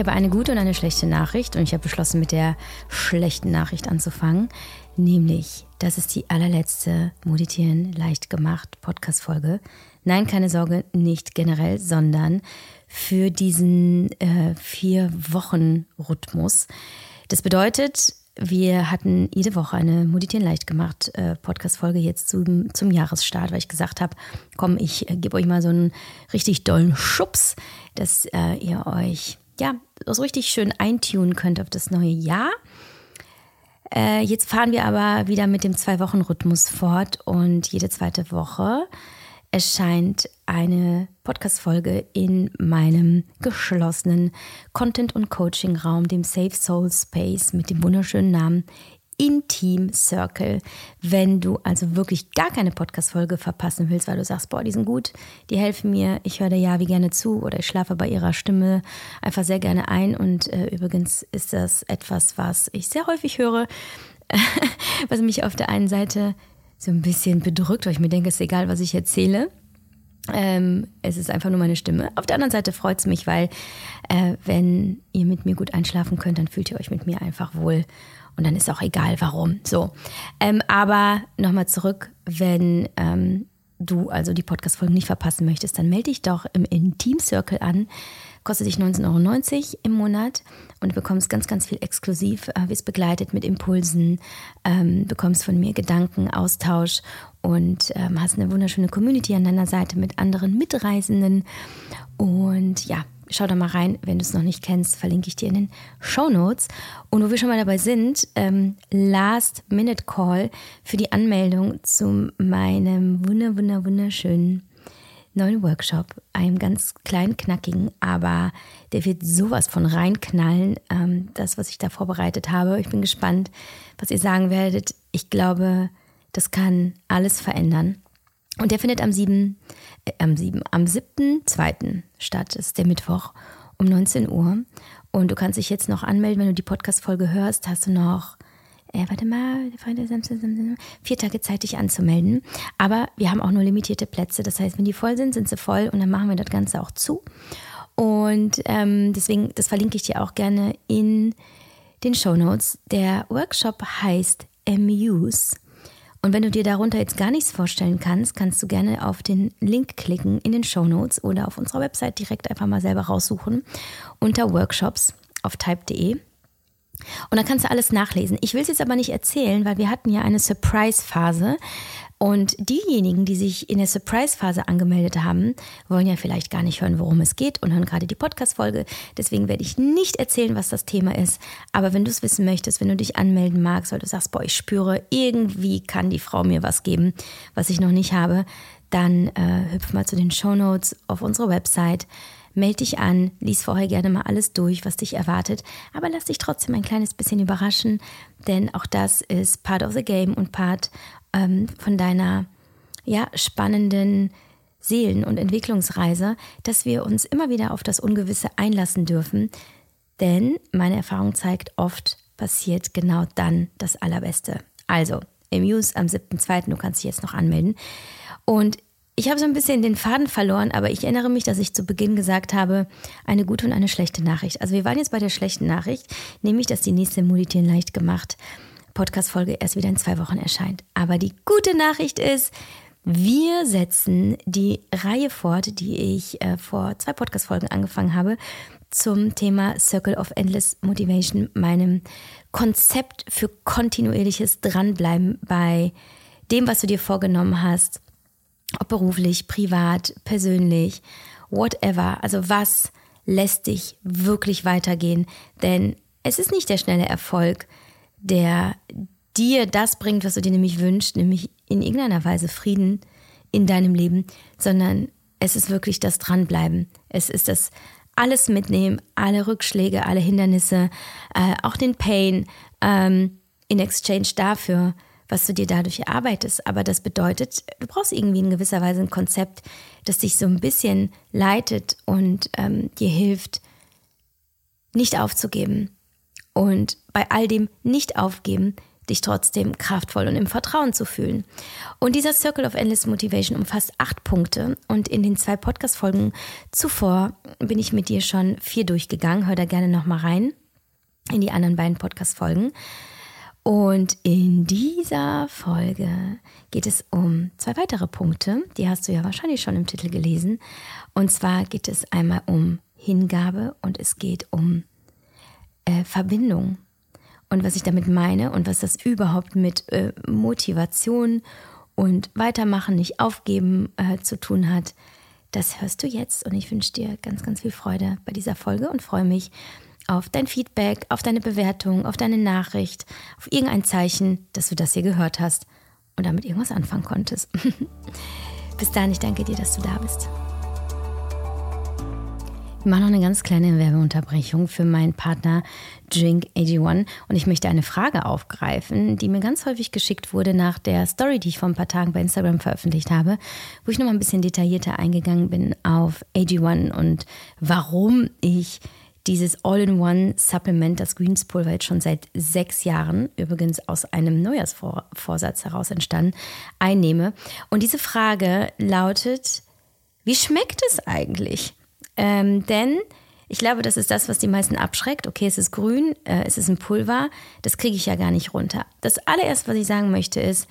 habe eine gute und eine schlechte Nachricht und ich habe beschlossen, mit der schlechten Nachricht anzufangen, nämlich, das ist die allerletzte Meditieren leicht gemacht Podcast-Folge. Nein, keine Sorge, nicht generell, sondern für diesen äh, vier Wochen Rhythmus. Das bedeutet, wir hatten jede Woche eine Meditieren leicht gemacht äh, Podcast-Folge jetzt zum, zum Jahresstart, weil ich gesagt habe, komm, ich äh, gebe euch mal so einen richtig dollen Schubs, dass äh, ihr euch ja so richtig schön eintunen könnt auf das neue Jahr. Äh, jetzt fahren wir aber wieder mit dem Zwei-Wochen-Rhythmus fort und jede zweite Woche erscheint eine Podcast-Folge in meinem geschlossenen Content- und Coaching-Raum, dem Safe Soul Space mit dem wunderschönen Namen Intim Circle. Wenn du also wirklich gar keine Podcast-Folge verpassen willst, weil du sagst, boah, die sind gut, die helfen mir, ich höre der Javi gerne zu oder ich schlafe bei ihrer Stimme einfach sehr gerne ein. Und äh, übrigens ist das etwas, was ich sehr häufig höre, was mich auf der einen Seite so ein bisschen bedrückt, weil ich mir denke, es ist egal, was ich erzähle. Ähm, es ist einfach nur meine Stimme. Auf der anderen Seite freut es mich, weil äh, wenn ihr mit mir gut einschlafen könnt, dann fühlt ihr euch mit mir einfach wohl. Und dann ist auch egal, warum. So. Ähm, aber nochmal zurück, wenn ähm, du also die Podcast-Folgen nicht verpassen möchtest, dann melde dich doch im Intim Circle an kostet dich 19,90 Euro im Monat und bekommst ganz, ganz viel exklusiv, äh, wirst begleitet mit Impulsen, ähm, bekommst von mir Gedanken, Austausch und ähm, hast eine wunderschöne Community an deiner Seite mit anderen Mitreisenden. Und ja, schau da mal rein, wenn du es noch nicht kennst, verlinke ich dir in den Show Notes. Und wo wir schon mal dabei sind, ähm, Last Minute Call für die Anmeldung zu meinem wunder, wunder, wunderschönen neuen Workshop, einem ganz kleinen, knackigen, aber der wird sowas von reinknallen, ähm, das, was ich da vorbereitet habe. Ich bin gespannt, was ihr sagen werdet. Ich glaube, das kann alles verändern. Und der findet am 7., äh, am 7., am 7.2. statt. Ist der Mittwoch um 19 Uhr. Und du kannst dich jetzt noch anmelden, wenn du die Podcast-Folge hörst, hast du noch äh, warte mal, vier Tage Zeit, dich anzumelden. Aber wir haben auch nur limitierte Plätze. Das heißt, wenn die voll sind, sind sie voll und dann machen wir das Ganze auch zu. Und ähm, deswegen, das verlinke ich dir auch gerne in den Show Notes. Der Workshop heißt Amuse. Und wenn du dir darunter jetzt gar nichts vorstellen kannst, kannst du gerne auf den Link klicken in den Show Notes oder auf unserer Website direkt einfach mal selber raussuchen unter Workshops auf type.de. Und da kannst du alles nachlesen. Ich will es jetzt aber nicht erzählen, weil wir hatten ja eine Surprise-Phase. Und diejenigen, die sich in der Surprise-Phase angemeldet haben, wollen ja vielleicht gar nicht hören, worum es geht und hören gerade die Podcast-Folge. Deswegen werde ich nicht erzählen, was das Thema ist. Aber wenn du es wissen möchtest, wenn du dich anmelden magst, weil du sagst, boah, ich spüre, irgendwie kann die Frau mir was geben, was ich noch nicht habe, dann äh, hüpf mal zu den Show Notes auf unserer Website Meld dich an, lies vorher gerne mal alles durch, was dich erwartet, aber lass dich trotzdem ein kleines bisschen überraschen, denn auch das ist Part of the Game und Part ähm, von deiner ja, spannenden Seelen- und Entwicklungsreise, dass wir uns immer wieder auf das Ungewisse einlassen dürfen, denn meine Erfahrung zeigt, oft passiert genau dann das Allerbeste. Also, im News am 7.2., du kannst dich jetzt noch anmelden. Und ich habe so ein bisschen den Faden verloren, aber ich erinnere mich, dass ich zu Beginn gesagt habe, eine gute und eine schlechte Nachricht. Also wir waren jetzt bei der schlechten Nachricht, nämlich, dass die nächste Mulitien leicht gemacht Podcast-Folge erst wieder in zwei Wochen erscheint. Aber die gute Nachricht ist, wir setzen die Reihe fort, die ich äh, vor zwei Podcast-Folgen angefangen habe, zum Thema Circle of Endless Motivation, meinem Konzept für kontinuierliches Dranbleiben bei dem, was du dir vorgenommen hast ob beruflich, privat, persönlich, whatever. Also was lässt dich wirklich weitergehen? Denn es ist nicht der schnelle Erfolg, der dir das bringt, was du dir nämlich wünschst, nämlich in irgendeiner Weise Frieden in deinem Leben, sondern es ist wirklich das Dranbleiben. Es ist das alles mitnehmen, alle Rückschläge, alle Hindernisse, äh, auch den Pain ähm, in Exchange dafür, was du dir dadurch erarbeitest. Aber das bedeutet, du brauchst irgendwie in gewisser Weise ein Konzept, das dich so ein bisschen leitet und ähm, dir hilft, nicht aufzugeben. Und bei all dem Nicht-Aufgeben dich trotzdem kraftvoll und im Vertrauen zu fühlen. Und dieser Circle of Endless Motivation umfasst acht Punkte. Und in den zwei Podcast-Folgen zuvor bin ich mit dir schon vier durchgegangen. Hör da gerne nochmal rein in die anderen beiden Podcast-Folgen. Und in dieser Folge geht es um zwei weitere Punkte. Die hast du ja wahrscheinlich schon im Titel gelesen. Und zwar geht es einmal um Hingabe und es geht um äh, Verbindung. Und was ich damit meine und was das überhaupt mit äh, Motivation und Weitermachen, nicht aufgeben äh, zu tun hat, das hörst du jetzt. Und ich wünsche dir ganz, ganz viel Freude bei dieser Folge und freue mich auf dein Feedback, auf deine Bewertung, auf deine Nachricht, auf irgendein Zeichen, dass du das hier gehört hast und damit irgendwas anfangen konntest. Bis dahin, ich danke dir, dass du da bist. Ich mache noch eine ganz kleine Werbeunterbrechung für meinen Partner Drink81 und ich möchte eine Frage aufgreifen, die mir ganz häufig geschickt wurde nach der Story, die ich vor ein paar Tagen bei Instagram veröffentlicht habe, wo ich nochmal ein bisschen detaillierter eingegangen bin auf AG1 und warum ich dieses All-in-One-Supplement, das Greenspulver, jetzt schon seit sechs Jahren, übrigens aus einem Neujahrsvorsatz heraus entstanden, einnehme. Und diese Frage lautet, wie schmeckt es eigentlich? Ähm, denn ich glaube, das ist das, was die meisten abschreckt. Okay, es ist grün, äh, es ist ein Pulver, das kriege ich ja gar nicht runter. Das allererste, was ich sagen möchte, ist,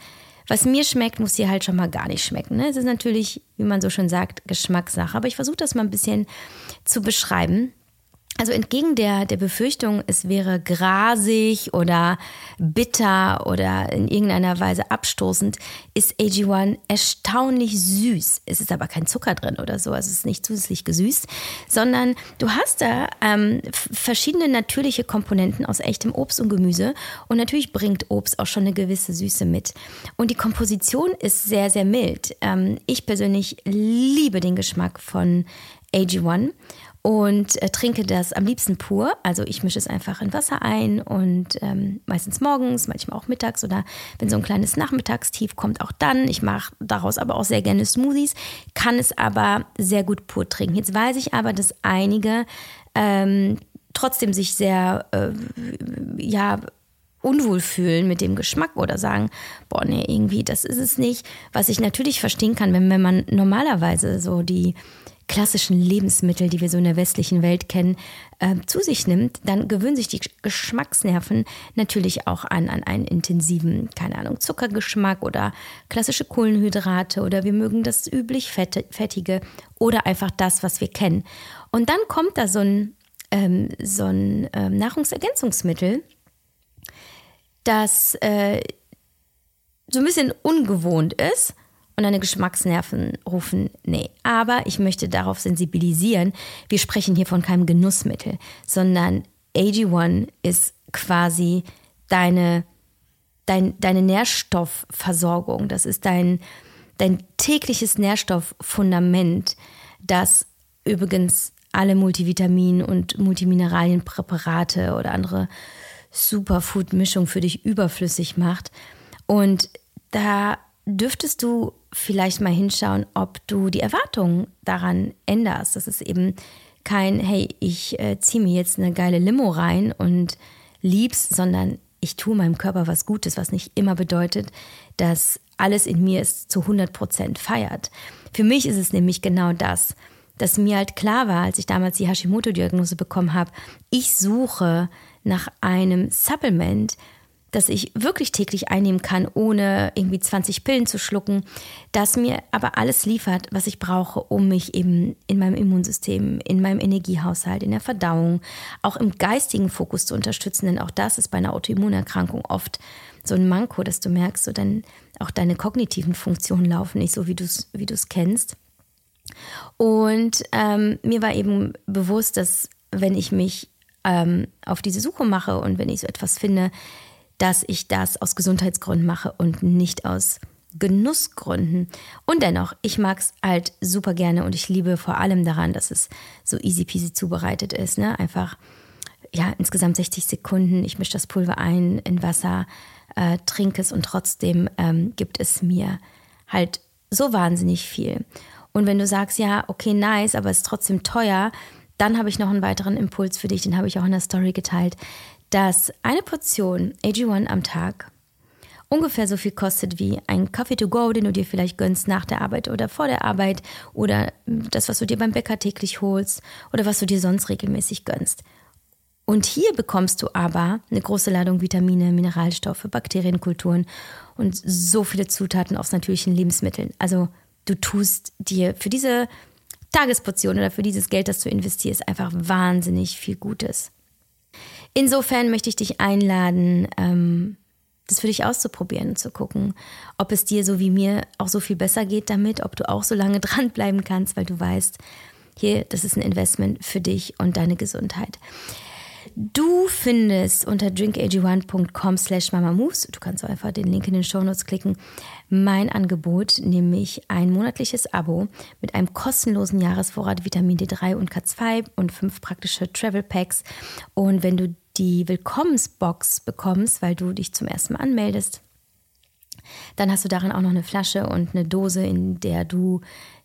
was mir schmeckt, muss dir halt schon mal gar nicht schmecken. Ne? Es ist natürlich, wie man so schon sagt, Geschmackssache. Aber ich versuche das mal ein bisschen zu beschreiben. Also entgegen der, der Befürchtung, es wäre grasig oder bitter oder in irgendeiner Weise abstoßend, ist AG1 erstaunlich süß. Es ist aber kein Zucker drin oder so, also es ist nicht zusätzlich gesüßt, sondern du hast da ähm, verschiedene natürliche Komponenten aus echtem Obst und Gemüse und natürlich bringt Obst auch schon eine gewisse Süße mit. Und die Komposition ist sehr, sehr mild. Ähm, ich persönlich liebe den Geschmack von AG1 und äh, trinke das am liebsten pur. Also ich mische es einfach in Wasser ein und ähm, meistens morgens, manchmal auch mittags oder wenn so ein kleines Nachmittagstief kommt, auch dann. Ich mache daraus aber auch sehr gerne Smoothies, kann es aber sehr gut pur trinken. Jetzt weiß ich aber, dass einige ähm, trotzdem sich sehr, äh, ja, unwohl fühlen mit dem Geschmack oder sagen, boah, nee, irgendwie, das ist es nicht. Was ich natürlich verstehen kann, wenn, wenn man normalerweise so die klassischen Lebensmittel, die wir so in der westlichen Welt kennen, äh, zu sich nimmt, dann gewöhnen sich die Geschmacksnerven natürlich auch an, an einen intensiven, keine Ahnung, Zuckergeschmack oder klassische Kohlenhydrate oder wir mögen das üblich Fettige oder einfach das, was wir kennen. Und dann kommt da so ein, ähm, so ein ähm, Nahrungsergänzungsmittel, das äh, so ein bisschen ungewohnt ist und deine Geschmacksnerven rufen, nee. Aber ich möchte darauf sensibilisieren, wir sprechen hier von keinem Genussmittel, sondern AG1 ist quasi deine, dein, deine Nährstoffversorgung. Das ist dein, dein tägliches Nährstofffundament, das übrigens alle Multivitamin- und Multimineralienpräparate oder andere Superfood-Mischungen für dich überflüssig macht. Und da dürftest du vielleicht mal hinschauen, ob du die Erwartungen daran änderst. Das ist eben kein, hey, ich äh, ziehe mir jetzt eine geile Limo rein und lieb's, sondern ich tue meinem Körper was Gutes, was nicht immer bedeutet, dass alles in mir es zu 100 Prozent feiert. Für mich ist es nämlich genau das, dass mir halt klar war, als ich damals die Hashimoto-Diagnose bekommen habe, ich suche nach einem Supplement, das ich wirklich täglich einnehmen kann, ohne irgendwie 20 Pillen zu schlucken, das mir aber alles liefert, was ich brauche, um mich eben in meinem Immunsystem, in meinem Energiehaushalt, in der Verdauung, auch im geistigen Fokus zu unterstützen. Denn auch das ist bei einer Autoimmunerkrankung oft so ein Manko, dass du merkst, so dann auch deine kognitiven Funktionen laufen nicht so, wie du es wie kennst. Und ähm, mir war eben bewusst, dass wenn ich mich ähm, auf diese Suche mache und wenn ich so etwas finde, dass ich das aus Gesundheitsgründen mache und nicht aus Genussgründen. Und dennoch, ich mag es halt super gerne und ich liebe vor allem daran, dass es so easy peasy zubereitet ist. Ne? Einfach, ja, insgesamt 60 Sekunden. Ich mische das Pulver ein in Wasser, äh, trinke es und trotzdem ähm, gibt es mir halt so wahnsinnig viel. Und wenn du sagst, ja, okay, nice, aber es ist trotzdem teuer, dann habe ich noch einen weiteren Impuls für dich, den habe ich auch in der Story geteilt dass eine Portion AG1 am Tag ungefähr so viel kostet wie ein Kaffee to go, den du dir vielleicht gönnst nach der Arbeit oder vor der Arbeit oder das, was du dir beim Bäcker täglich holst oder was du dir sonst regelmäßig gönnst. Und hier bekommst du aber eine große Ladung Vitamine, Mineralstoffe, Bakterienkulturen und so viele Zutaten aus natürlichen Lebensmitteln. Also du tust dir für diese Tagesportion oder für dieses Geld, das du investierst, einfach wahnsinnig viel Gutes. Insofern möchte ich dich einladen, ähm, das für dich auszuprobieren und zu gucken, ob es dir so wie mir auch so viel besser geht damit, ob du auch so lange dranbleiben kannst, weil du weißt, hier, das ist ein Investment für dich und deine Gesundheit. Du findest unter drinkag1.com slash mamamoves, du kannst einfach den Link in den Shownotes klicken, mein Angebot, nämlich ein monatliches Abo mit einem kostenlosen Jahresvorrat Vitamin D3 und K2 und fünf praktische Travel Packs. Und wenn du die Willkommensbox bekommst, weil du dich zum ersten Mal anmeldest, dann hast du darin auch noch eine Flasche und eine Dose, in der du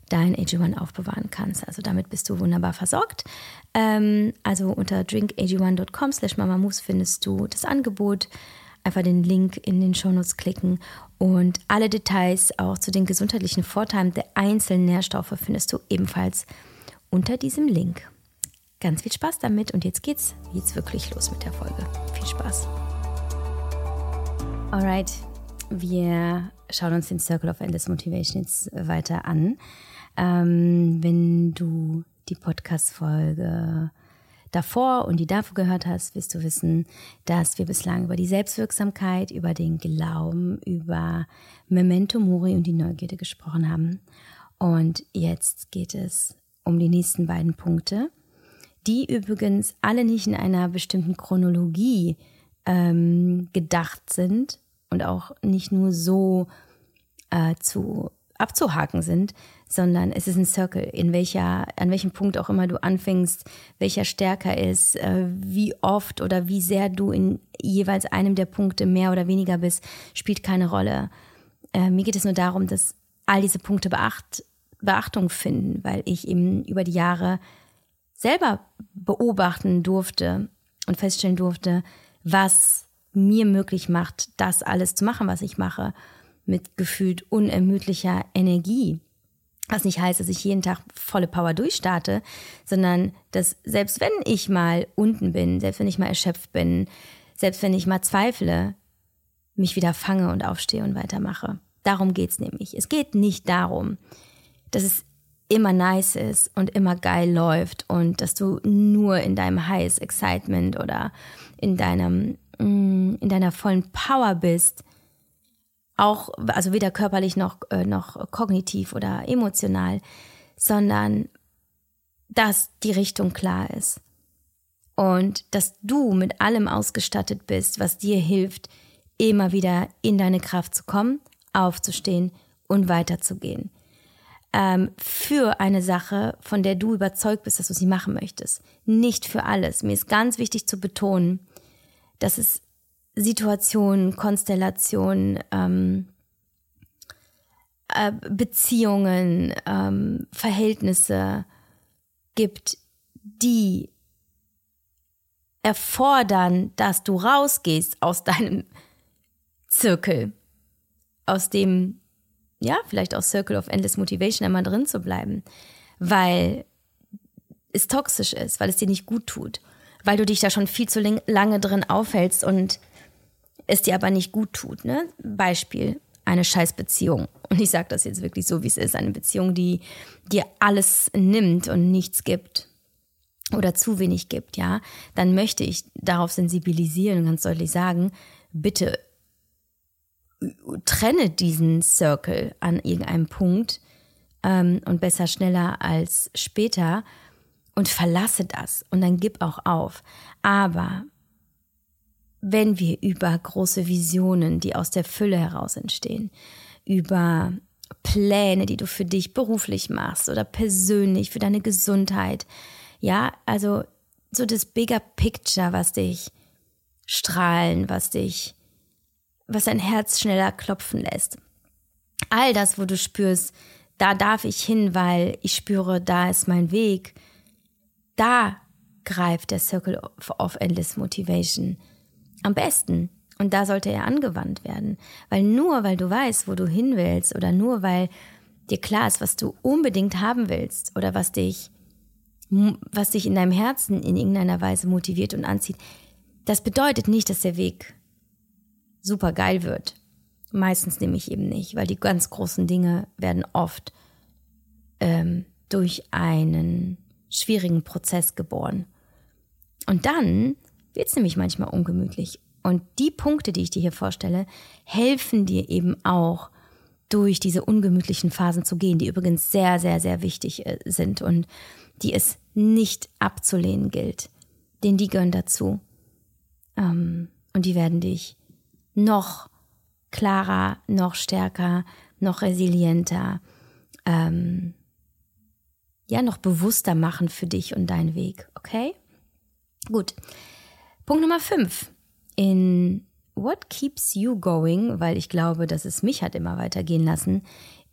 dein AG1 aufbewahren kannst. Also damit bist du wunderbar versorgt. Ähm, also unter drinkag1.com slash mamamus findest du das Angebot. Einfach den Link in den Shownotes klicken und alle Details auch zu den gesundheitlichen Vorteilen der einzelnen Nährstoffe findest du ebenfalls unter diesem Link. Ganz viel Spaß damit und jetzt geht's jetzt wirklich los mit der Folge. Viel Spaß. Alright, wir schauen uns den Circle of Endless Motivation jetzt weiter an. Ähm, wenn du die Podcast-Folge davor und die davor gehört hast, wirst du wissen, dass wir bislang über die Selbstwirksamkeit, über den Glauben, über Memento Mori und die Neugierde gesprochen haben. Und jetzt geht es um die nächsten beiden Punkte, die übrigens alle nicht in einer bestimmten Chronologie ähm, gedacht sind und auch nicht nur so äh, zu abzuhaken sind, sondern es ist ein Circle, in welcher, an welchem Punkt auch immer du anfängst, welcher stärker ist, äh, wie oft oder wie sehr du in jeweils einem der Punkte mehr oder weniger bist, spielt keine Rolle. Äh, mir geht es nur darum, dass all diese Punkte Beacht, Beachtung finden, weil ich eben über die Jahre selber beobachten durfte und feststellen durfte, was mir möglich macht, das alles zu machen, was ich mache mit gefühlt unermüdlicher Energie. Was nicht heißt, dass ich jeden Tag volle Power durchstarte, sondern dass selbst wenn ich mal unten bin, selbst wenn ich mal erschöpft bin, selbst wenn ich mal zweifle, mich wieder fange und aufstehe und weitermache. Darum geht's nämlich. Es geht nicht darum, dass es immer nice ist und immer geil läuft und dass du nur in deinem Highest Excitement oder in deinem mm, in deiner vollen Power bist, auch, also weder körperlich noch, äh, noch kognitiv oder emotional, sondern dass die Richtung klar ist. Und dass du mit allem ausgestattet bist, was dir hilft, immer wieder in deine Kraft zu kommen, aufzustehen und weiterzugehen. Ähm, für eine Sache, von der du überzeugt bist, dass du sie machen möchtest. Nicht für alles. Mir ist ganz wichtig zu betonen, dass es Situationen, Konstellationen, ähm, äh, Beziehungen, ähm, Verhältnisse gibt, die erfordern, dass du rausgehst aus deinem Zirkel, aus dem, ja, vielleicht aus Circle of Endless Motivation einmal drin zu bleiben, weil es toxisch ist, weil es dir nicht gut tut, weil du dich da schon viel zu lange drin aufhältst und es dir aber nicht gut tut. Ne? Beispiel, eine Scheißbeziehung. Und ich sage das jetzt wirklich so, wie es ist. Eine Beziehung, die dir alles nimmt und nichts gibt oder zu wenig gibt, ja, dann möchte ich darauf sensibilisieren und ganz deutlich sagen, bitte trenne diesen Circle an irgendeinem Punkt ähm, und besser schneller als später und verlasse das und dann gib auch auf. Aber wenn wir über große Visionen, die aus der Fülle heraus entstehen, über Pläne, die du für dich beruflich machst oder persönlich für deine Gesundheit, ja, also so das bigger picture, was dich strahlen, was dich, was dein Herz schneller klopfen lässt. All das, wo du spürst, da darf ich hin, weil ich spüre, da ist mein Weg. Da greift der Circle of Endless Motivation am besten. Und da sollte er angewandt werden. Weil nur weil du weißt, wo du hin willst oder nur weil dir klar ist, was du unbedingt haben willst oder was dich, was dich in deinem Herzen in irgendeiner Weise motiviert und anzieht, das bedeutet nicht, dass der Weg super geil wird. Meistens nämlich eben nicht, weil die ganz großen Dinge werden oft ähm, durch einen schwierigen Prozess geboren. Und dann wird es nämlich manchmal ungemütlich. Und die Punkte, die ich dir hier vorstelle, helfen dir eben auch, durch diese ungemütlichen Phasen zu gehen, die übrigens sehr, sehr, sehr wichtig äh, sind und die es nicht abzulehnen gilt. Denn die gehören dazu. Ähm, und die werden dich noch klarer, noch stärker, noch resilienter, ähm, ja, noch bewusster machen für dich und deinen Weg. Okay? Gut. Punkt Nummer 5. In What Keeps You Going, weil ich glaube, dass es mich hat immer weitergehen lassen,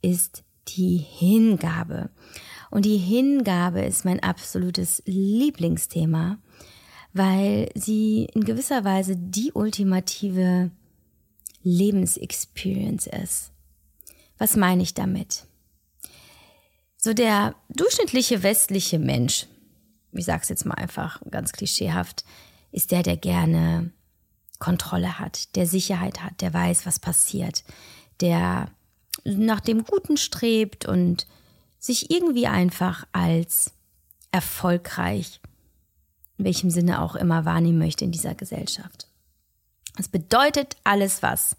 ist die Hingabe. Und die Hingabe ist mein absolutes Lieblingsthema, weil sie in gewisser Weise die ultimative Lebensexperience ist. Was meine ich damit? So der durchschnittliche westliche Mensch, ich sage es jetzt mal einfach ganz klischeehaft, ist der, der gerne Kontrolle hat, der Sicherheit hat, der weiß, was passiert, der nach dem Guten strebt und sich irgendwie einfach als erfolgreich, in welchem Sinne auch immer wahrnehmen möchte in dieser Gesellschaft. Das bedeutet alles, was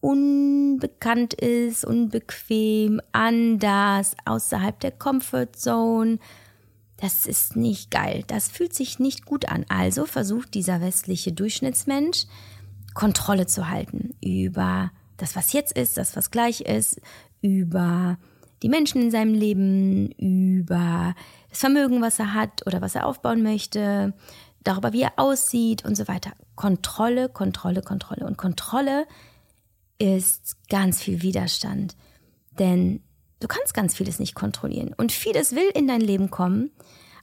unbekannt ist, unbequem, anders, außerhalb der Comfort Zone, das ist nicht geil, das fühlt sich nicht gut an. Also versucht dieser westliche Durchschnittsmensch Kontrolle zu halten über das, was jetzt ist, das, was gleich ist, über die Menschen in seinem Leben, über das Vermögen, was er hat oder was er aufbauen möchte, darüber, wie er aussieht und so weiter. Kontrolle, Kontrolle, Kontrolle. Und Kontrolle ist ganz viel Widerstand. Denn Du kannst ganz vieles nicht kontrollieren und vieles will in dein Leben kommen.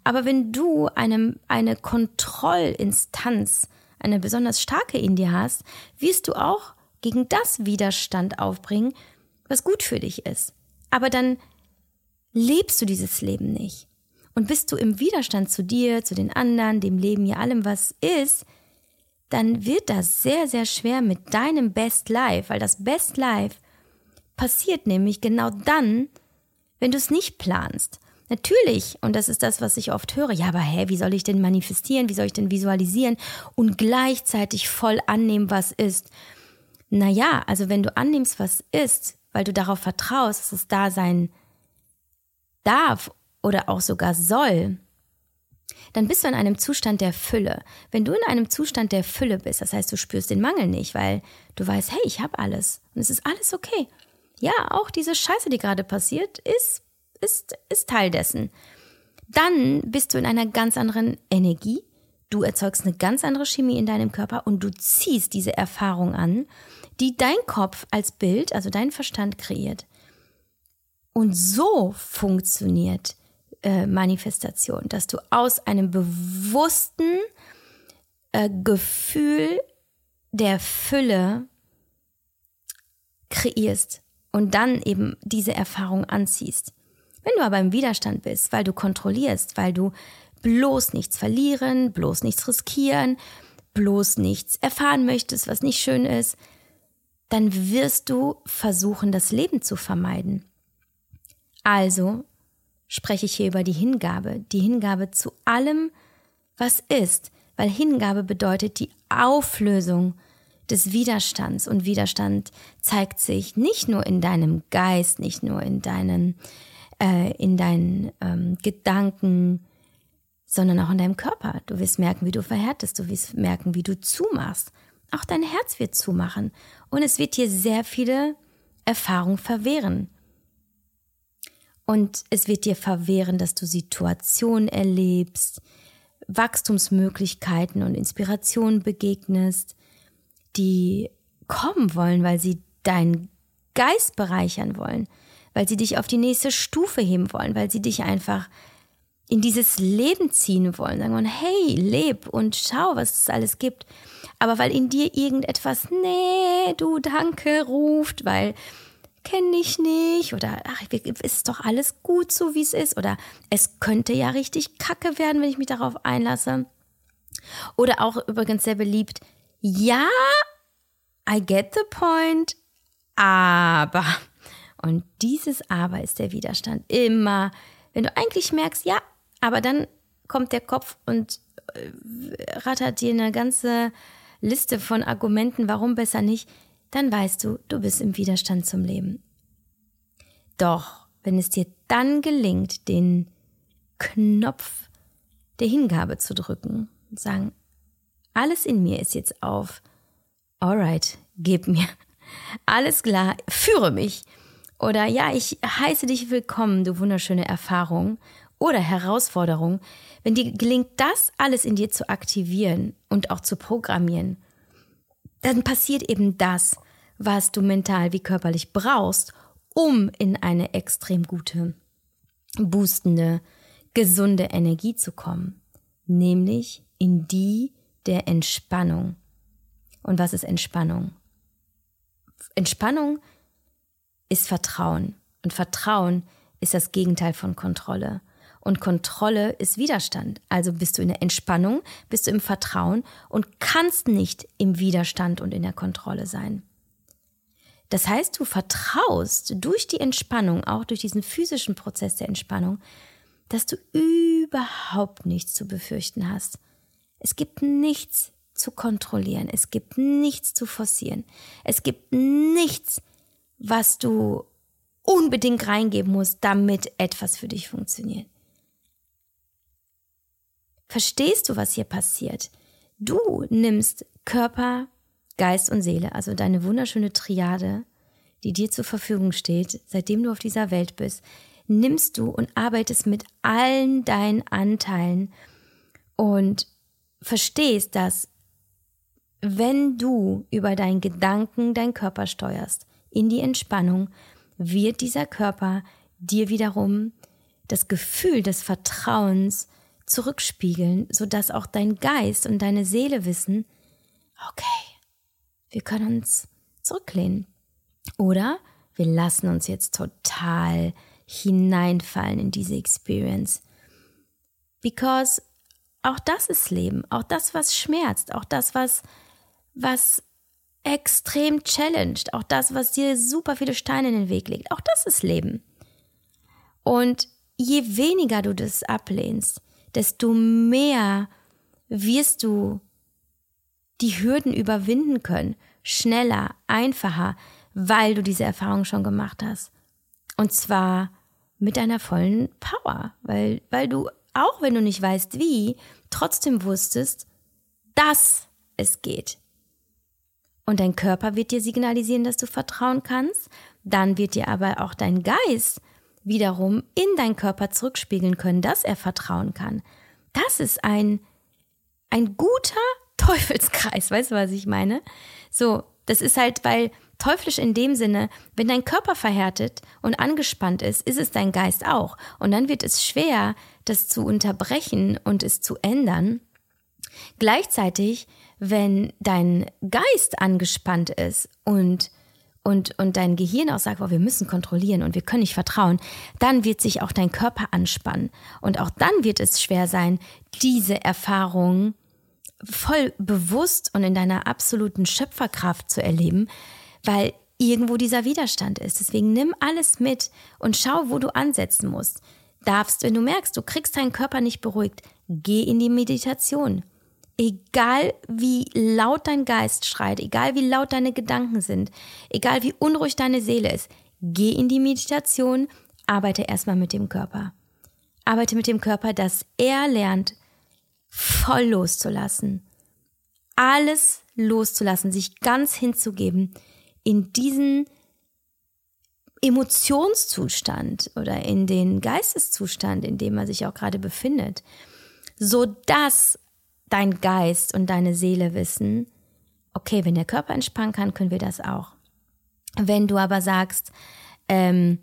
Aber wenn du eine, eine Kontrollinstanz, eine besonders starke in dir hast, wirst du auch gegen das Widerstand aufbringen, was gut für dich ist. Aber dann lebst du dieses Leben nicht. Und bist du im Widerstand zu dir, zu den anderen, dem Leben, ja allem, was ist, dann wird das sehr, sehr schwer mit deinem Best Life, weil das Best Life passiert nämlich genau dann, wenn du es nicht planst. Natürlich, und das ist das, was ich oft höre, ja, aber hä, wie soll ich denn manifestieren, wie soll ich denn visualisieren und gleichzeitig voll annehmen, was ist? Naja, also wenn du annimmst, was ist, weil du darauf vertraust, dass es da sein darf oder auch sogar soll, dann bist du in einem Zustand der Fülle. Wenn du in einem Zustand der Fülle bist, das heißt, du spürst den Mangel nicht, weil du weißt, hey, ich habe alles und es ist alles okay ja, auch diese Scheiße, die gerade passiert, ist, ist, ist Teil dessen. Dann bist du in einer ganz anderen Energie. Du erzeugst eine ganz andere Chemie in deinem Körper und du ziehst diese Erfahrung an, die dein Kopf als Bild, also dein Verstand kreiert. Und so funktioniert äh, Manifestation, dass du aus einem bewussten äh, Gefühl der Fülle kreierst und dann eben diese Erfahrung anziehst. Wenn du aber im Widerstand bist, weil du kontrollierst, weil du bloß nichts verlieren, bloß nichts riskieren, bloß nichts erfahren möchtest, was nicht schön ist, dann wirst du versuchen, das Leben zu vermeiden. Also spreche ich hier über die Hingabe, die Hingabe zu allem, was ist, weil Hingabe bedeutet die Auflösung des Widerstands. Und Widerstand zeigt sich nicht nur in deinem Geist, nicht nur in deinen, äh, in deinen ähm, Gedanken, sondern auch in deinem Körper. Du wirst merken, wie du verhärtest, du wirst merken, wie du zumachst. Auch dein Herz wird zumachen und es wird dir sehr viele Erfahrungen verwehren. Und es wird dir verwehren, dass du Situationen erlebst, Wachstumsmöglichkeiten und Inspirationen begegnest, die kommen wollen, weil sie deinen Geist bereichern wollen, weil sie dich auf die nächste Stufe heben wollen, weil sie dich einfach in dieses Leben ziehen wollen, sagen wollen, hey, leb und schau, was es alles gibt. Aber weil in dir irgendetwas, nee, du danke, ruft, weil kenne ich nicht oder ach, ist doch alles gut so, wie es ist oder es könnte ja richtig kacke werden, wenn ich mich darauf einlasse. Oder auch übrigens sehr beliebt, ja, I get the point, aber. Und dieses Aber ist der Widerstand. Immer, wenn du eigentlich merkst, ja, aber dann kommt der Kopf und äh, rattert dir eine ganze Liste von Argumenten, warum besser nicht, dann weißt du, du bist im Widerstand zum Leben. Doch, wenn es dir dann gelingt, den Knopf der Hingabe zu drücken und sagen, alles in mir ist jetzt auf, alright, gib mir, alles klar, führe mich. Oder ja, ich heiße dich willkommen, du wunderschöne Erfahrung oder Herausforderung. Wenn dir gelingt, das alles in dir zu aktivieren und auch zu programmieren, dann passiert eben das, was du mental wie körperlich brauchst, um in eine extrem gute, boostende, gesunde Energie zu kommen, nämlich in die der Entspannung. Und was ist Entspannung? Entspannung ist Vertrauen. Und Vertrauen ist das Gegenteil von Kontrolle. Und Kontrolle ist Widerstand. Also bist du in der Entspannung, bist du im Vertrauen und kannst nicht im Widerstand und in der Kontrolle sein. Das heißt, du vertraust durch die Entspannung, auch durch diesen physischen Prozess der Entspannung, dass du überhaupt nichts zu befürchten hast. Es gibt nichts zu kontrollieren. Es gibt nichts zu forcieren. Es gibt nichts, was du unbedingt reingeben musst, damit etwas für dich funktioniert. Verstehst du, was hier passiert? Du nimmst Körper, Geist und Seele, also deine wunderschöne Triade, die dir zur Verfügung steht, seitdem du auf dieser Welt bist, nimmst du und arbeitest mit allen deinen Anteilen und verstehst, dass wenn du über deinen Gedanken deinen Körper steuerst, in die Entspannung, wird dieser Körper dir wiederum das Gefühl des Vertrauens zurückspiegeln, sodass auch dein Geist und deine Seele wissen, okay, wir können uns zurücklehnen. Oder wir lassen uns jetzt total hineinfallen in diese Experience. Because auch das ist Leben, auch das, was schmerzt, auch das, was, was extrem challenged, auch das, was dir super viele Steine in den Weg legt, auch das ist Leben. Und je weniger du das ablehnst, desto mehr wirst du die Hürden überwinden können, schneller, einfacher, weil du diese Erfahrung schon gemacht hast. Und zwar mit deiner vollen Power, weil, weil du, auch wenn du nicht weißt wie, trotzdem wusstest, dass es geht. Und dein Körper wird dir signalisieren, dass du vertrauen kannst. Dann wird dir aber auch dein Geist wiederum in deinen Körper zurückspiegeln können, dass er vertrauen kann. Das ist ein, ein guter Teufelskreis, weißt du, was ich meine? So, das ist halt, weil teuflisch in dem Sinne, wenn dein Körper verhärtet und angespannt ist, ist es dein Geist auch. Und dann wird es schwer, das zu unterbrechen und es zu ändern. Gleichzeitig, wenn dein Geist angespannt ist und und, und dein Gehirn auch sagt, oh, wir müssen kontrollieren und wir können nicht vertrauen, dann wird sich auch dein Körper anspannen. Und auch dann wird es schwer sein, diese Erfahrung voll bewusst und in deiner absoluten Schöpferkraft zu erleben, weil irgendwo dieser Widerstand ist. Deswegen nimm alles mit und schau, wo du ansetzen musst. Darfst, wenn du merkst, du kriegst deinen Körper nicht beruhigt, geh in die Meditation. Egal wie laut dein Geist schreit, egal wie laut deine Gedanken sind, egal wie unruhig deine Seele ist, geh in die Meditation, arbeite erstmal mit dem Körper. Arbeite mit dem Körper, dass er lernt, voll loszulassen. Alles loszulassen, sich ganz hinzugeben in diesen Emotionszustand oder in den Geisteszustand, in dem man sich auch gerade befindet, so dass dein Geist und deine Seele wissen, okay, wenn der Körper entspannen kann, können wir das auch. Wenn du aber sagst, ähm,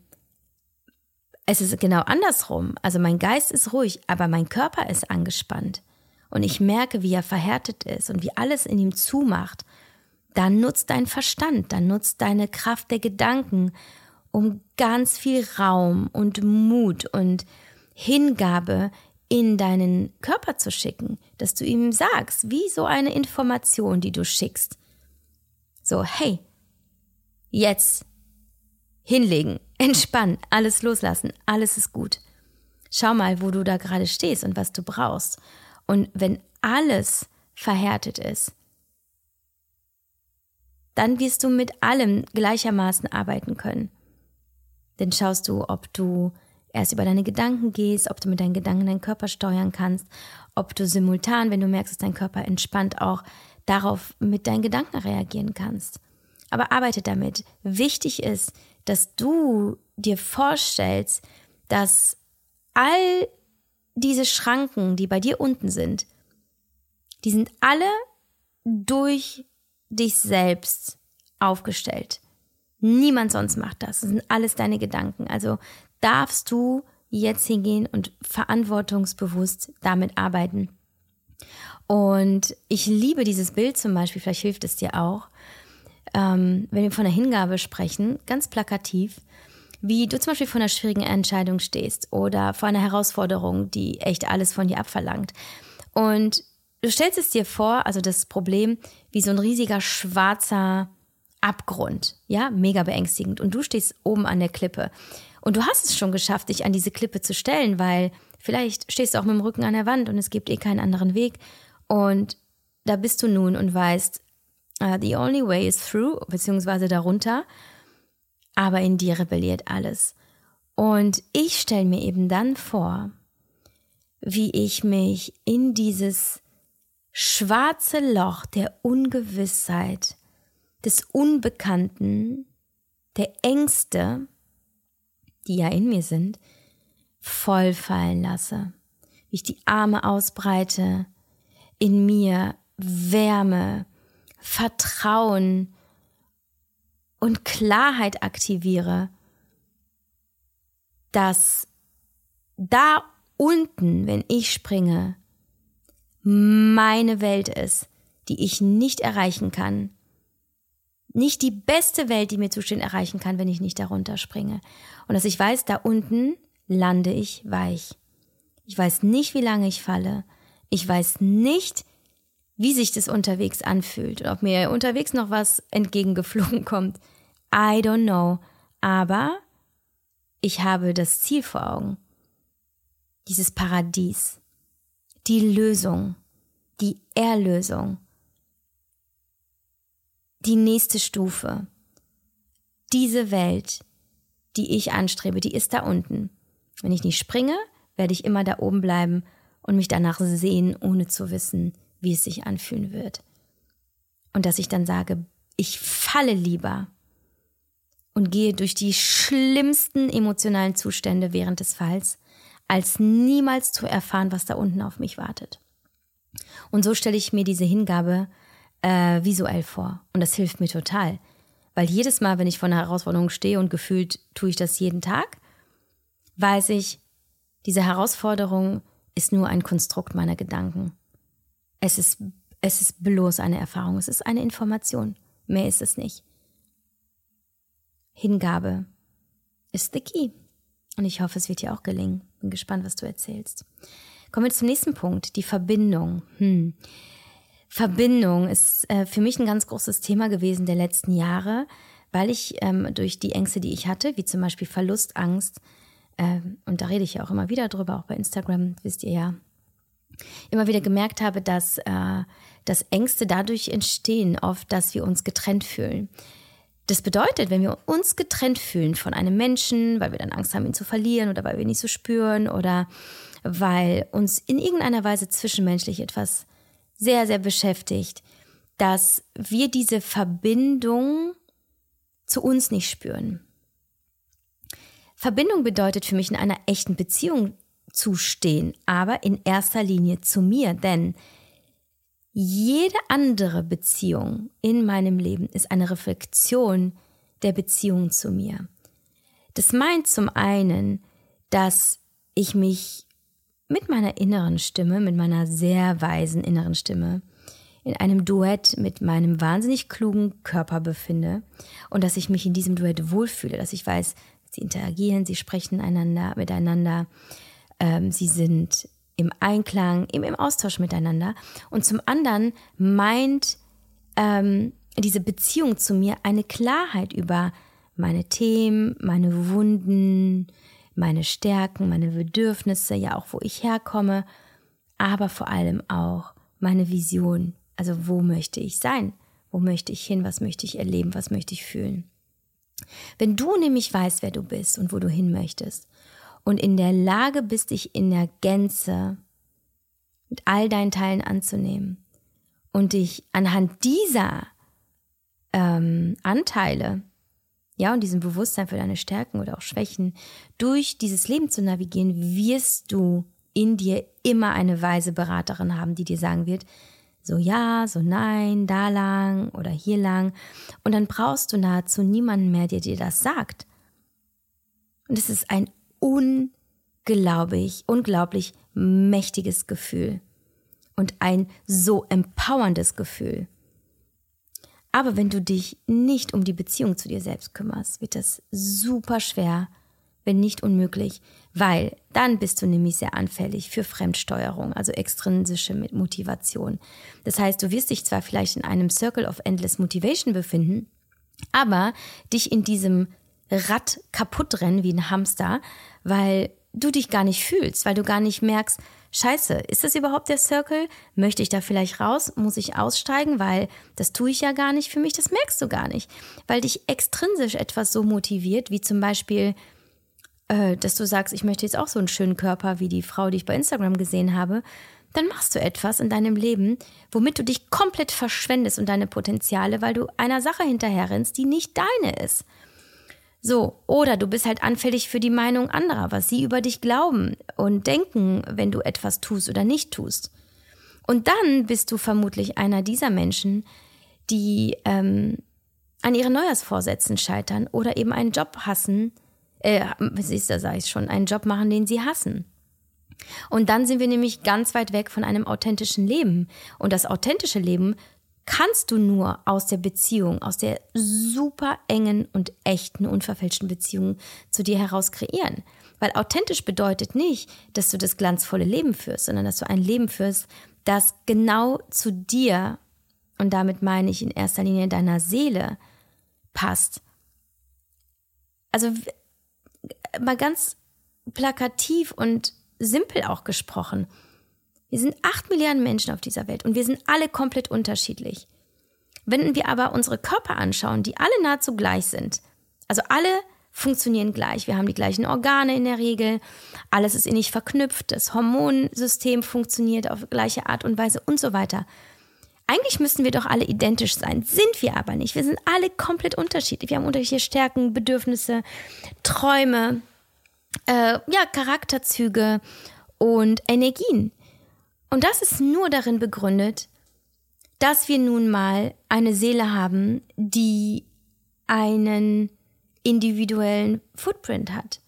es ist genau andersrum. Also mein Geist ist ruhig, aber mein Körper ist angespannt. Und ich merke, wie er verhärtet ist und wie alles in ihm zumacht. Dann nutzt dein Verstand, dann nutzt deine Kraft der Gedanken, um ganz viel Raum und Mut und Hingabe in deinen Körper zu schicken, dass du ihm sagst, wie so eine Information, die du schickst. So, hey, jetzt hinlegen, entspannen, alles loslassen, alles ist gut. Schau mal, wo du da gerade stehst und was du brauchst. Und wenn alles verhärtet ist, dann wirst du mit allem gleichermaßen arbeiten können. Dann schaust du, ob du erst über deine Gedanken gehst, ob du mit deinen Gedanken deinen Körper steuern kannst, ob du simultan, wenn du merkst, dass dein Körper entspannt, auch darauf mit deinen Gedanken reagieren kannst. Aber arbeite damit. Wichtig ist, dass du dir vorstellst, dass all diese Schranken, die bei dir unten sind, die sind alle durch dich selbst aufgestellt. Niemand sonst macht das. Das sind alles deine Gedanken. Also darfst du jetzt hingehen und verantwortungsbewusst damit arbeiten. Und ich liebe dieses Bild zum Beispiel, vielleicht hilft es dir auch, ähm, wenn wir von der Hingabe sprechen, ganz plakativ, wie du zum Beispiel vor einer schwierigen Entscheidung stehst oder vor einer Herausforderung, die echt alles von dir abverlangt. Und du stellst es dir vor, also das Problem, wie so ein riesiger schwarzer Abgrund, ja, mega beängstigend. Und du stehst oben an der Klippe. Und du hast es schon geschafft, dich an diese Klippe zu stellen, weil vielleicht stehst du auch mit dem Rücken an der Wand und es gibt eh keinen anderen Weg. Und da bist du nun und weißt, uh, the only way is through, beziehungsweise darunter. Aber in dir rebelliert alles. Und ich stelle mir eben dann vor, wie ich mich in dieses schwarze Loch der Ungewissheit, des Unbekannten, der Ängste, die ja in mir sind, voll fallen lasse. Wie ich die Arme ausbreite, in mir Wärme, Vertrauen und Klarheit aktiviere, dass da unten, wenn ich springe, meine Welt ist, die ich nicht erreichen kann. Nicht die beste Welt, die mir zusteht, erreichen kann, wenn ich nicht darunter springe. Und dass ich weiß, da unten lande ich weich. Ich weiß nicht, wie lange ich falle. Ich weiß nicht, wie sich das unterwegs anfühlt ob mir unterwegs noch was entgegengeflogen kommt. I don't know. Aber ich habe das Ziel vor Augen. Dieses Paradies. Die Lösung. Die Erlösung. Die nächste Stufe. Diese Welt, die ich anstrebe, die ist da unten. Wenn ich nicht springe, werde ich immer da oben bleiben und mich danach sehen, ohne zu wissen, wie es sich anfühlen wird. Und dass ich dann sage, ich falle lieber und gehe durch die schlimmsten emotionalen Zustände während des Falls, als niemals zu erfahren, was da unten auf mich wartet. Und so stelle ich mir diese Hingabe äh, visuell vor. Und das hilft mir total. Weil jedes Mal, wenn ich vor einer Herausforderung stehe und gefühlt tue ich das jeden Tag, weiß ich, diese Herausforderung ist nur ein Konstrukt meiner Gedanken. Es ist, es ist bloß eine Erfahrung, es ist eine Information. Mehr ist es nicht. Hingabe ist the key. Und ich hoffe, es wird dir auch gelingen. Bin gespannt, was du erzählst. Kommen wir zum nächsten Punkt, die Verbindung. Hm. Verbindung ist äh, für mich ein ganz großes Thema gewesen der letzten Jahre, weil ich ähm, durch die Ängste, die ich hatte, wie zum Beispiel Verlustangst, äh, und da rede ich ja auch immer wieder drüber, auch bei Instagram, wisst ihr ja, immer wieder gemerkt habe, dass, äh, dass Ängste dadurch entstehen, oft, dass wir uns getrennt fühlen. Das bedeutet, wenn wir uns getrennt fühlen von einem Menschen, weil wir dann Angst haben, ihn zu verlieren oder weil wir ihn nicht so spüren oder weil uns in irgendeiner Weise zwischenmenschlich etwas sehr, sehr beschäftigt, dass wir diese Verbindung zu uns nicht spüren. Verbindung bedeutet für mich in einer echten Beziehung zu stehen, aber in erster Linie zu mir, denn jede andere Beziehung in meinem Leben ist eine Reflexion der Beziehung zu mir. Das meint zum einen, dass ich mich mit meiner inneren Stimme, mit meiner sehr weisen inneren Stimme, in einem Duett mit meinem wahnsinnig klugen Körper befinde und dass ich mich in diesem Duett wohlfühle, dass ich weiß, sie interagieren, sie sprechen einander miteinander, ähm, sie sind im Einklang, im, im Austausch miteinander. Und zum anderen meint ähm, diese Beziehung zu mir eine Klarheit über meine Themen, meine Wunden, meine Stärken, meine Bedürfnisse, ja auch wo ich herkomme, aber vor allem auch meine Vision. Also wo möchte ich sein? Wo möchte ich hin? Was möchte ich erleben? Was möchte ich fühlen? Wenn du nämlich weißt, wer du bist und wo du hin möchtest und in der Lage bist, dich in der Gänze mit all deinen Teilen anzunehmen und dich anhand dieser ähm, Anteile, ja, und diesem Bewusstsein für deine Stärken oder auch Schwächen durch dieses Leben zu navigieren, wirst du in dir immer eine weise Beraterin haben, die dir sagen wird, so ja, so nein, da lang oder hier lang. Und dann brauchst du nahezu niemanden mehr, der dir das sagt. Und es ist ein unglaublich, unglaublich mächtiges Gefühl und ein so empowerndes Gefühl. Aber wenn du dich nicht um die Beziehung zu dir selbst kümmerst, wird das super schwer, wenn nicht unmöglich, weil dann bist du nämlich sehr anfällig für Fremdsteuerung, also extrinsische Motivation. Das heißt, du wirst dich zwar vielleicht in einem Circle of Endless Motivation befinden, aber dich in diesem Rad kaputt rennen wie ein Hamster, weil du dich gar nicht fühlst, weil du gar nicht merkst, Scheiße, ist das überhaupt der Circle? Möchte ich da vielleicht raus? Muss ich aussteigen? Weil das tue ich ja gar nicht für mich, das merkst du gar nicht. Weil dich extrinsisch etwas so motiviert, wie zum Beispiel, äh, dass du sagst, ich möchte jetzt auch so einen schönen Körper wie die Frau, die ich bei Instagram gesehen habe, dann machst du etwas in deinem Leben, womit du dich komplett verschwendest und deine Potenziale, weil du einer Sache hinterherrennst, die nicht deine ist. So, oder du bist halt anfällig für die Meinung anderer, was sie über dich glauben und denken, wenn du etwas tust oder nicht tust. Und dann bist du vermutlich einer dieser Menschen, die ähm, an ihren Neujahrsvorsätzen scheitern oder eben einen Job hassen, äh, siehst du, sag ich schon, einen Job machen, den sie hassen. Und dann sind wir nämlich ganz weit weg von einem authentischen Leben. Und das authentische Leben kannst du nur aus der Beziehung, aus der super engen und echten, unverfälschten Beziehung zu dir heraus kreieren. Weil authentisch bedeutet nicht, dass du das glanzvolle Leben führst, sondern dass du ein Leben führst, das genau zu dir, und damit meine ich in erster Linie deiner Seele, passt. Also mal ganz plakativ und simpel auch gesprochen. Wir sind acht Milliarden Menschen auf dieser Welt und wir sind alle komplett unterschiedlich. Wenn wir aber unsere Körper anschauen, die alle nahezu gleich sind, also alle funktionieren gleich, wir haben die gleichen Organe in der Regel, alles ist innig verknüpft, das Hormonsystem funktioniert auf gleiche Art und Weise und so weiter. Eigentlich müssten wir doch alle identisch sein, sind wir aber nicht. Wir sind alle komplett unterschiedlich. Wir haben unterschiedliche Stärken, Bedürfnisse, Träume, äh, ja, Charakterzüge und Energien. Und das ist nur darin begründet, dass wir nun mal eine Seele haben, die einen individuellen Footprint hat.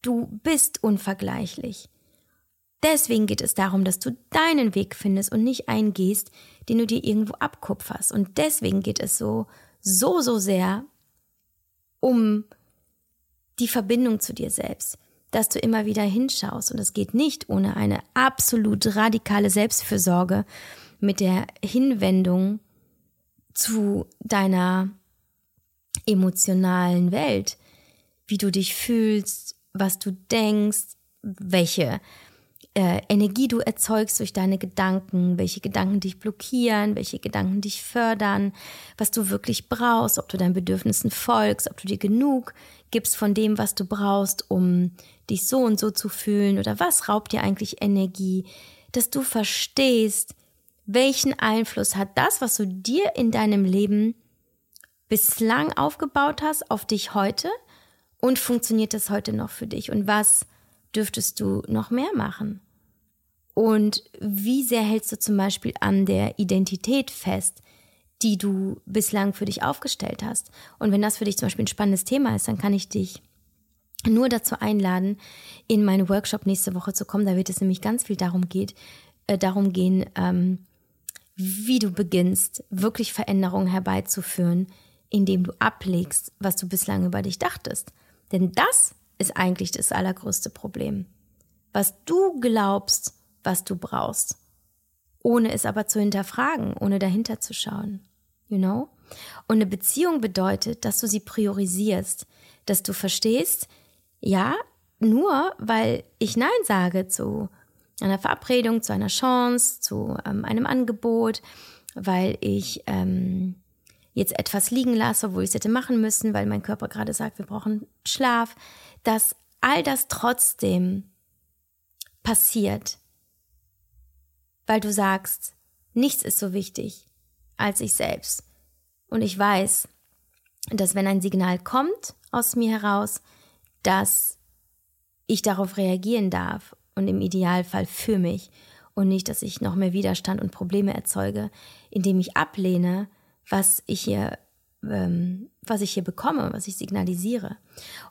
Du bist unvergleichlich. Deswegen geht es darum, dass du deinen Weg findest und nicht eingehst, den du dir irgendwo abkupferst. Und deswegen geht es so, so, so sehr um die Verbindung zu dir selbst dass du immer wieder hinschaust. Und es geht nicht ohne eine absolut radikale Selbstfürsorge mit der Hinwendung zu deiner emotionalen Welt, wie du dich fühlst, was du denkst, welche äh, Energie du erzeugst durch deine Gedanken, welche Gedanken dich blockieren, welche Gedanken dich fördern, was du wirklich brauchst, ob du deinen Bedürfnissen folgst, ob du dir genug gibst von dem, was du brauchst, um dich so und so zu fühlen oder was raubt dir eigentlich Energie, dass du verstehst, welchen Einfluss hat das, was du dir in deinem Leben bislang aufgebaut hast, auf dich heute und funktioniert das heute noch für dich und was dürftest du noch mehr machen? Und wie sehr hältst du zum Beispiel an der Identität fest, die du bislang für dich aufgestellt hast? Und wenn das für dich zum Beispiel ein spannendes Thema ist, dann kann ich dich nur dazu einladen, in meinen Workshop nächste Woche zu kommen. Da wird es nämlich ganz viel darum geht, äh, darum gehen, ähm, wie du beginnst, wirklich Veränderungen herbeizuführen, indem du ablegst, was du bislang über dich dachtest. Denn das ist eigentlich das allergrößte Problem. Was du glaubst, was du brauchst, ohne es aber zu hinterfragen, ohne dahinter zu schauen. You know? Und eine Beziehung bedeutet, dass du sie priorisierst, dass du verstehst, ja, nur weil ich Nein sage zu einer Verabredung, zu einer Chance, zu ähm, einem Angebot, weil ich ähm, jetzt etwas liegen lasse, wo ich es hätte machen müssen, weil mein Körper gerade sagt, wir brauchen Schlaf, dass all das trotzdem passiert, weil du sagst, nichts ist so wichtig als ich selbst. Und ich weiß, dass wenn ein Signal kommt aus mir heraus, dass ich darauf reagieren darf und im Idealfall für mich und nicht, dass ich noch mehr Widerstand und Probleme erzeuge, indem ich ablehne, was ich hier ähm, was ich hier bekomme, was ich signalisiere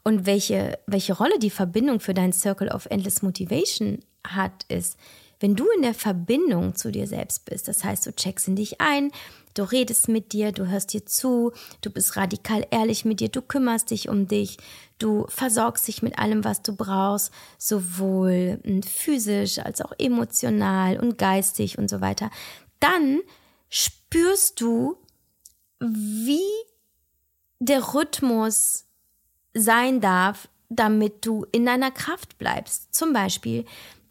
und welche welche Rolle die Verbindung für dein Circle of Endless Motivation hat, ist, wenn du in der Verbindung zu dir selbst bist. Das heißt, du checkst in dich ein, Du redest mit dir, du hörst dir zu, du bist radikal ehrlich mit dir, du kümmerst dich um dich, du versorgst dich mit allem, was du brauchst, sowohl hm, physisch als auch emotional und geistig und so weiter. Dann spürst du, wie der Rhythmus sein darf, damit du in deiner Kraft bleibst. Zum Beispiel,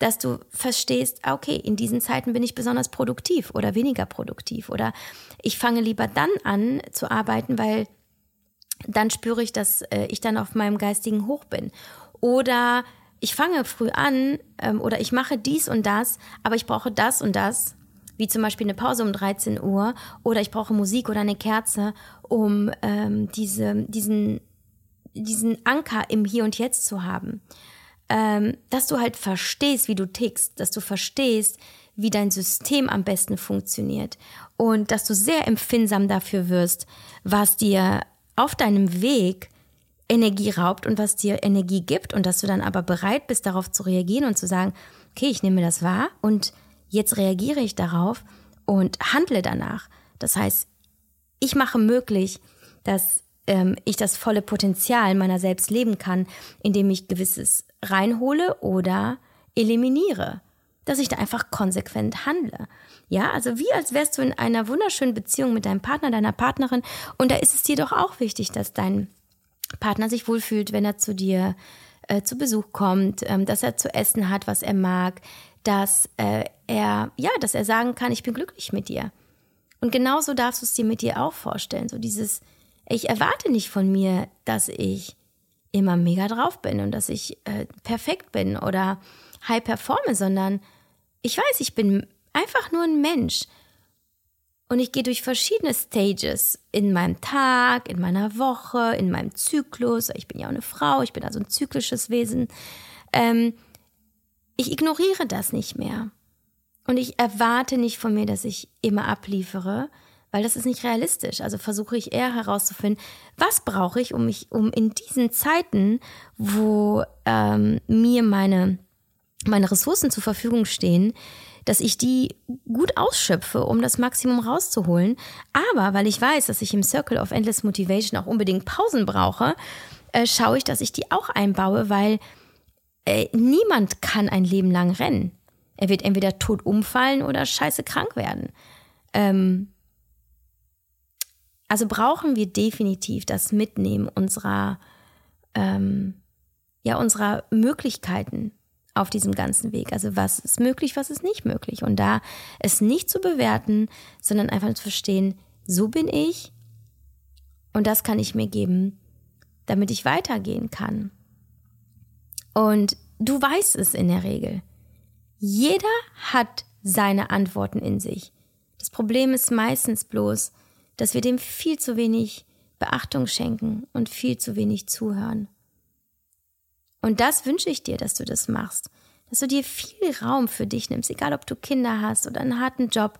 dass du verstehst, ah, okay, in diesen Zeiten bin ich besonders produktiv oder weniger produktiv oder ich fange lieber dann an zu arbeiten, weil dann spüre ich, dass äh, ich dann auf meinem geistigen Hoch bin. Oder ich fange früh an ähm, oder ich mache dies und das, aber ich brauche das und das, wie zum Beispiel eine Pause um 13 Uhr oder ich brauche Musik oder eine Kerze, um ähm, diese, diesen, diesen Anker im Hier und Jetzt zu haben ähm, dass du halt verstehst, wie du tickst, dass du verstehst, wie dein System am besten funktioniert und dass du sehr empfindsam dafür wirst, was dir auf deinem Weg Energie raubt und was dir Energie gibt und dass du dann aber bereit bist, darauf zu reagieren und zu sagen, okay, ich nehme das wahr und jetzt reagiere ich darauf und handle danach. Das heißt, ich mache möglich, dass ähm, ich das volle Potenzial meiner selbst leben kann, indem ich gewisses reinhole oder eliminiere. Dass ich da einfach konsequent handle. Ja, also wie als wärst du in einer wunderschönen Beziehung mit deinem Partner, deiner Partnerin. Und da ist es dir doch auch wichtig, dass dein Partner sich wohlfühlt, wenn er zu dir äh, zu Besuch kommt, ähm, dass er zu essen hat, was er mag, dass äh, er, ja, dass er sagen kann, ich bin glücklich mit dir. Und genauso darfst du es dir mit dir auch vorstellen. So dieses, ich erwarte nicht von mir, dass ich immer mega drauf bin und dass ich äh, perfekt bin oder high performe, sondern ich weiß, ich bin einfach nur ein Mensch. Und ich gehe durch verschiedene Stages in meinem Tag, in meiner Woche, in meinem Zyklus. Ich bin ja auch eine Frau, ich bin also ein zyklisches Wesen. Ähm, ich ignoriere das nicht mehr. Und ich erwarte nicht von mir, dass ich immer abliefere, weil das ist nicht realistisch. Also versuche ich eher herauszufinden, was brauche ich, um mich, um in diesen Zeiten, wo ähm, mir meine, meine Ressourcen zur Verfügung stehen, dass ich die gut ausschöpfe, um das Maximum rauszuholen. Aber weil ich weiß, dass ich im Circle of Endless Motivation auch unbedingt Pausen brauche, äh, schaue ich, dass ich die auch einbaue, weil äh, niemand kann ein Leben lang rennen. Er wird entweder tot umfallen oder scheiße krank werden. Ähm, also brauchen wir definitiv das Mitnehmen unserer, ähm, ja, unserer Möglichkeiten auf diesem ganzen Weg. Also was ist möglich, was ist nicht möglich. Und da es nicht zu bewerten, sondern einfach zu verstehen, so bin ich und das kann ich mir geben, damit ich weitergehen kann. Und du weißt es in der Regel. Jeder hat seine Antworten in sich. Das Problem ist meistens bloß, dass wir dem viel zu wenig Beachtung schenken und viel zu wenig zuhören. Und das wünsche ich dir, dass du das machst, dass du dir viel Raum für dich nimmst, egal ob du Kinder hast oder einen harten Job,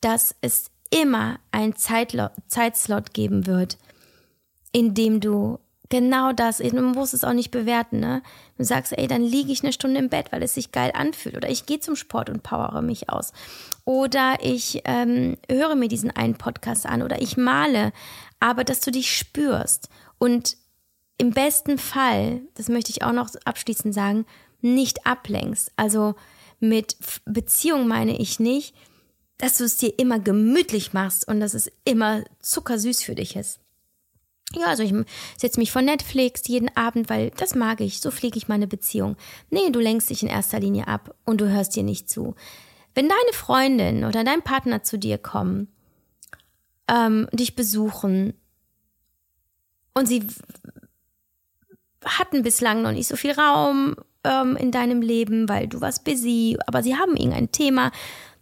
dass es immer einen Zeitlo Zeitslot geben wird, in dem du Genau das. Du musst es auch nicht bewerten, ne? Du sagst, ey, dann liege ich eine Stunde im Bett, weil es sich geil anfühlt. Oder ich gehe zum Sport und powere mich aus. Oder ich ähm, höre mir diesen einen Podcast an. Oder ich male. Aber dass du dich spürst. Und im besten Fall, das möchte ich auch noch abschließend sagen, nicht ablenkst. Also mit Beziehung meine ich nicht, dass du es dir immer gemütlich machst und dass es immer zuckersüß für dich ist. Ja, also ich setze mich vor Netflix jeden Abend, weil das mag ich, so pflege ich meine Beziehung. Nee, du lenkst dich in erster Linie ab und du hörst dir nicht zu. Wenn deine Freundin oder dein Partner zu dir kommen, ähm, dich besuchen und sie hatten bislang noch nicht so viel Raum ähm, in deinem Leben, weil du warst busy, aber sie haben irgendein Thema,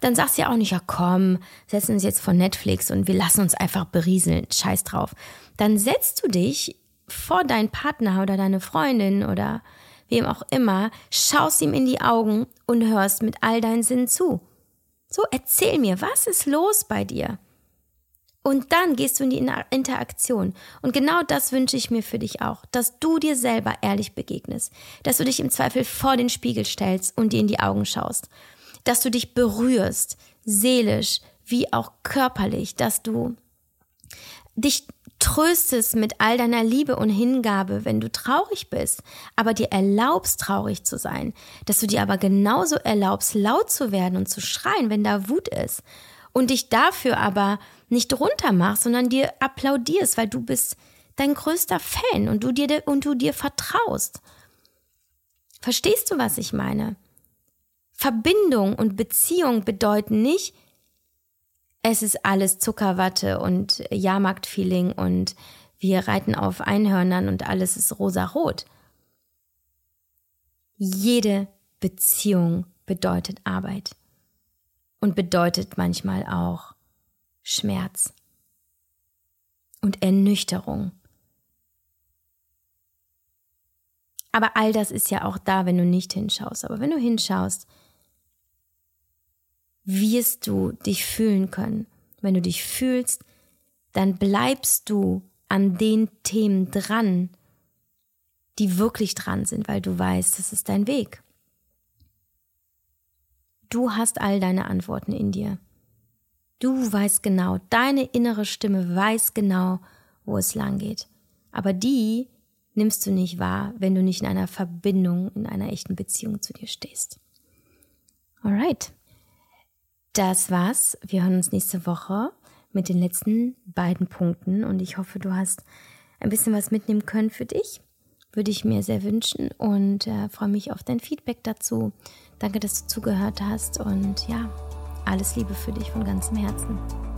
dann sagst du ja auch nicht, ja komm, setzen uns jetzt vor Netflix und wir lassen uns einfach berieseln, scheiß drauf. Dann setzt du dich vor deinen Partner oder deine Freundin oder wem auch immer, schaust ihm in die Augen und hörst mit all deinen Sinnen zu. So, erzähl mir, was ist los bei dir? Und dann gehst du in die Interaktion. Und genau das wünsche ich mir für dich auch, dass du dir selber ehrlich begegnest, dass du dich im Zweifel vor den Spiegel stellst und dir in die Augen schaust dass du dich berührst, seelisch wie auch körperlich, dass du dich tröstest mit all deiner Liebe und Hingabe, wenn du traurig bist, aber dir erlaubst, traurig zu sein, dass du dir aber genauso erlaubst, laut zu werden und zu schreien, wenn da Wut ist und dich dafür aber nicht runtermachst, sondern dir applaudierst, weil du bist dein größter Fan und du dir und du dir vertraust. Verstehst du, was ich meine? Verbindung und Beziehung bedeuten nicht, es ist alles Zuckerwatte und Jahrmarktfeeling und wir reiten auf Einhörnern und alles ist rosarot. Jede Beziehung bedeutet Arbeit und bedeutet manchmal auch Schmerz und Ernüchterung. Aber all das ist ja auch da, wenn du nicht hinschaust. Aber wenn du hinschaust, wirst du dich fühlen können. Wenn du dich fühlst, dann bleibst du an den Themen dran, die wirklich dran sind, weil du weißt, das ist dein Weg. Du hast all deine Antworten in dir. Du weißt genau, deine innere Stimme weiß genau, wo es lang geht. Aber die nimmst du nicht wahr, wenn du nicht in einer Verbindung, in einer echten Beziehung zu dir stehst. Alright. Das war's. Wir hören uns nächste Woche mit den letzten beiden Punkten und ich hoffe, du hast ein bisschen was mitnehmen können für dich. Würde ich mir sehr wünschen und äh, freue mich auf dein Feedback dazu. Danke, dass du zugehört hast und ja, alles Liebe für dich von ganzem Herzen.